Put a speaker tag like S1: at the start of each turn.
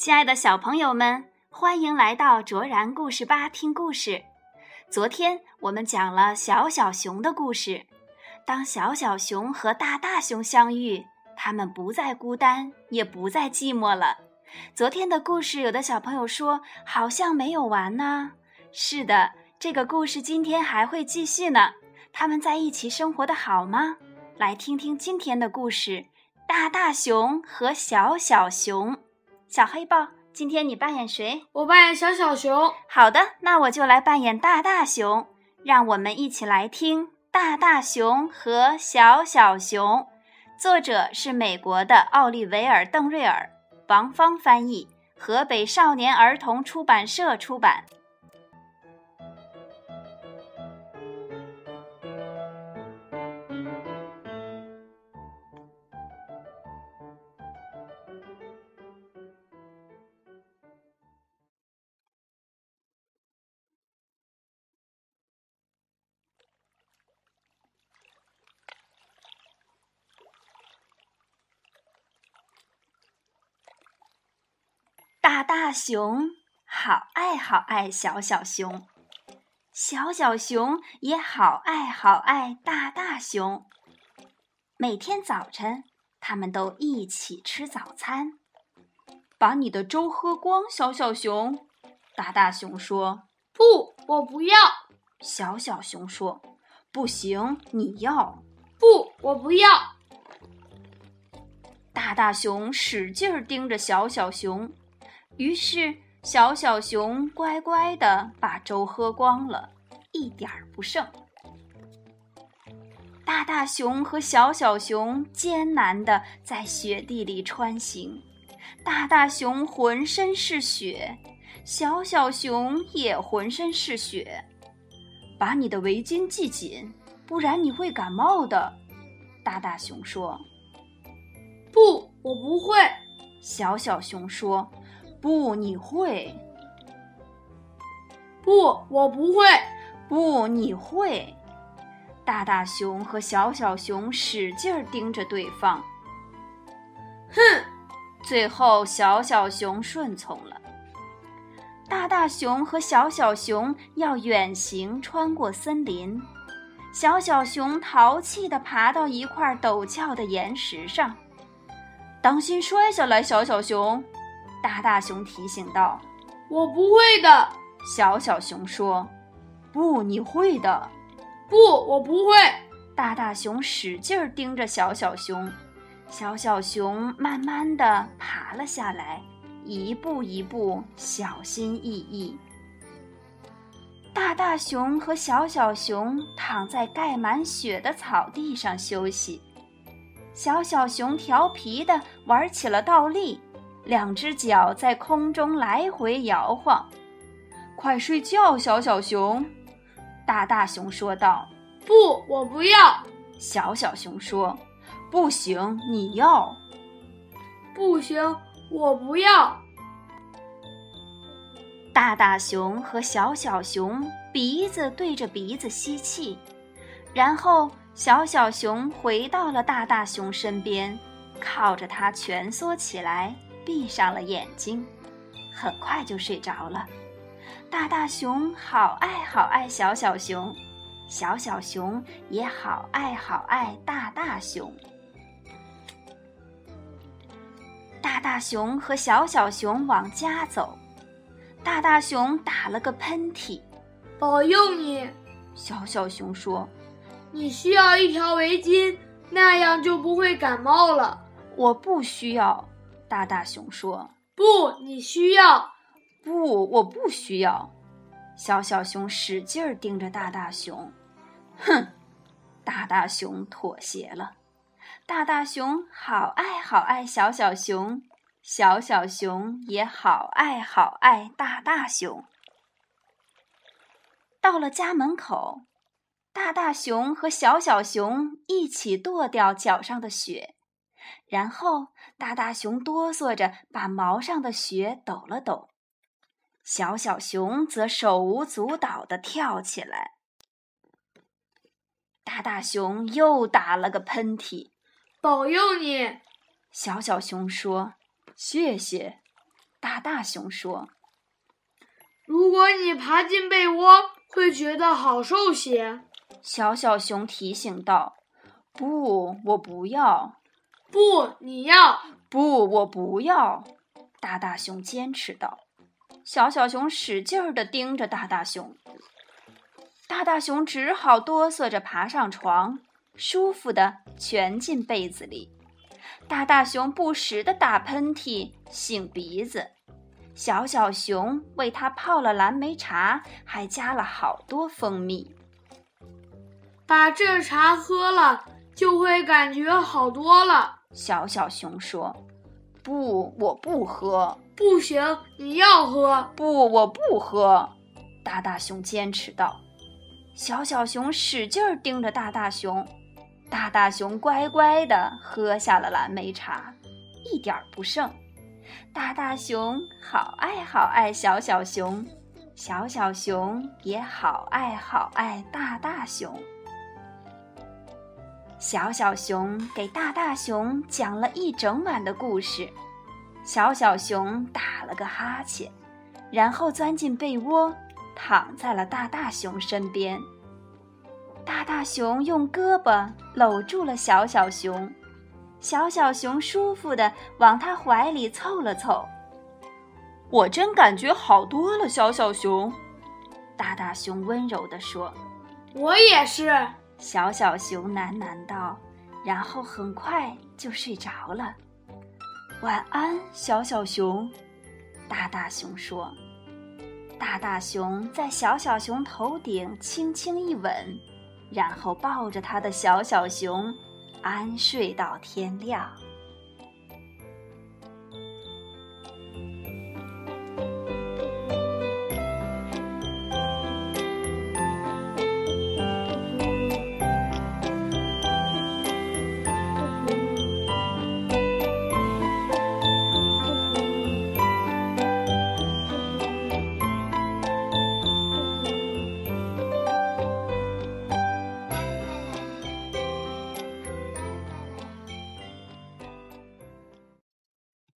S1: 亲爱的小朋友们，欢迎来到卓然故事吧听故事。昨天我们讲了小小熊的故事。当小小熊和大大熊相遇，他们不再孤单，也不再寂寞了。昨天的故事，有的小朋友说好像没有完呢。是的，这个故事今天还会继续呢。他们在一起生活的好吗？来听听今天的故事：大大熊和小小熊。小黑豹，今天你扮演谁？
S2: 我扮演小小熊。
S1: 好的，那我就来扮演大大熊。让我们一起来听《大大熊和小小熊》。作者是美国的奥利维尔·邓瑞尔，王芳翻译，河北少年儿童出版社出版。大大熊好爱好爱小小熊，小小熊也好爱好爱大大熊。每天早晨，他们都一起吃早餐。把你的粥喝光，小小熊。大大熊说：“
S2: 不，我不要。”
S1: 小小熊说：“不行，你要。”
S2: 不，我不要。
S1: 大大熊使劲儿盯着小小熊。于是，小小熊乖乖的把粥喝光了，一点儿不剩。大大熊和小小熊艰难的在雪地里穿行，大大熊浑身是雪，小小熊也浑身是雪。把你的围巾系紧，不然你会感冒的。大大熊说：“
S2: 不，我不会。”
S1: 小小熊说。不，你会？
S2: 不，我不会。
S1: 不，你会。大大熊和小小熊使劲盯着对方。
S2: 哼！
S1: 最后，小小熊顺从了。大大熊和小小熊要远行，穿过森林。小小熊淘气地爬到一块陡峭的岩石上，当心摔下来，小小熊。大大熊提醒道：“
S2: 我不会的。”
S1: 小小熊说：“不，你会的。”“
S2: 不，我不会。”
S1: 大大熊使劲盯着小小熊，小小熊慢慢的爬了下来，一步一步，小心翼翼。大大熊和小小熊躺在盖满雪的草地上休息，小小熊调皮的玩起了倒立。两只脚在空中来回摇晃，快睡觉，小小熊。大大熊说道：“
S2: 不，我不要。”
S1: 小小熊说：“不行，你要。”“
S2: 不行，我不要。”
S1: 大大熊和小小熊鼻子对着鼻子吸气，然后小小熊回到了大大熊身边，靠着它蜷缩起来。闭上了眼睛，很快就睡着了。大大熊好爱好爱小小熊，小小熊也好爱好爱大大熊。大大熊和小小熊往家走，大大熊打了个喷嚏，
S2: 保佑你。
S1: 小小熊说：“
S2: 你需要一条围巾，那样就不会感冒了。”
S1: 我不需要。大大熊说：“
S2: 不，你需要。
S1: 不，我不需要。”小小熊使劲儿盯着大大熊，哼！大大熊妥协了。大大熊好爱好爱小小熊，小小熊也好爱好爱大大熊。到了家门口，大大熊和小小熊一起跺掉脚上的雪。然后，大大熊哆嗦着把毛上的雪抖了抖，小小熊则手舞足蹈地跳起来。大大熊又打了个喷嚏，
S2: 保佑你！
S1: 小小熊说：“谢谢。”大大熊说：“
S2: 如果你爬进被窝，会觉得好受些。”
S1: 小小熊提醒道：“不，我不要。”“
S2: 不，你要。”“
S1: 不，我不要。”大大熊坚持道。小小熊使劲儿地盯着大大熊，大大熊只好哆嗦着爬上床，舒服地蜷进被子里。大大熊不时地打喷嚏、擤鼻子，小小熊为它泡了蓝莓茶，还加了好多蜂蜜。
S2: 把这茶喝了，就会感觉好多了。
S1: 小小熊说：“不，我不喝。”
S2: 不行，你要喝。
S1: 不，我不喝。大大熊坚持道。小小熊使劲儿盯着大大熊，大大熊乖乖的喝下了蓝莓茶，一点儿不剩。大大熊好爱好爱小小熊，小小熊也好爱好爱大大熊。小小熊给大大熊讲了一整晚的故事。小小熊打了个哈欠，然后钻进被窝，躺在了大大熊身边。大大熊用胳膊搂住了小小熊，小小熊舒服的往他怀里凑了凑。我真感觉好多了，小小熊。大大熊温柔地说：“
S2: 我也是。”
S1: 小小熊喃喃道，然后很快就睡着了。晚安，小小熊。大大熊说：“大大熊在小小熊头顶轻轻一吻，然后抱着他的小小熊，安睡到天亮。”